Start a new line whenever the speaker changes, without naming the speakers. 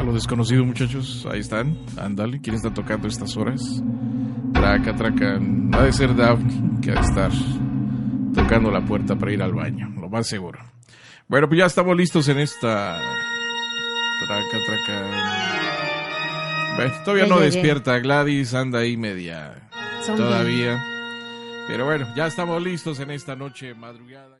A lo desconocido, muchachos. Ahí están. Ándale. ¿Quién está tocando estas horas? Traca, traca. Ha de ser Daphne que ha de estar tocando la puerta para ir al baño. Lo más seguro. Bueno, pues ya estamos listos en esta. Traca, traca. Bueno, todavía no despierta. Gladys anda ahí media. todavía. Pero bueno, ya estamos listos en esta noche madrugada.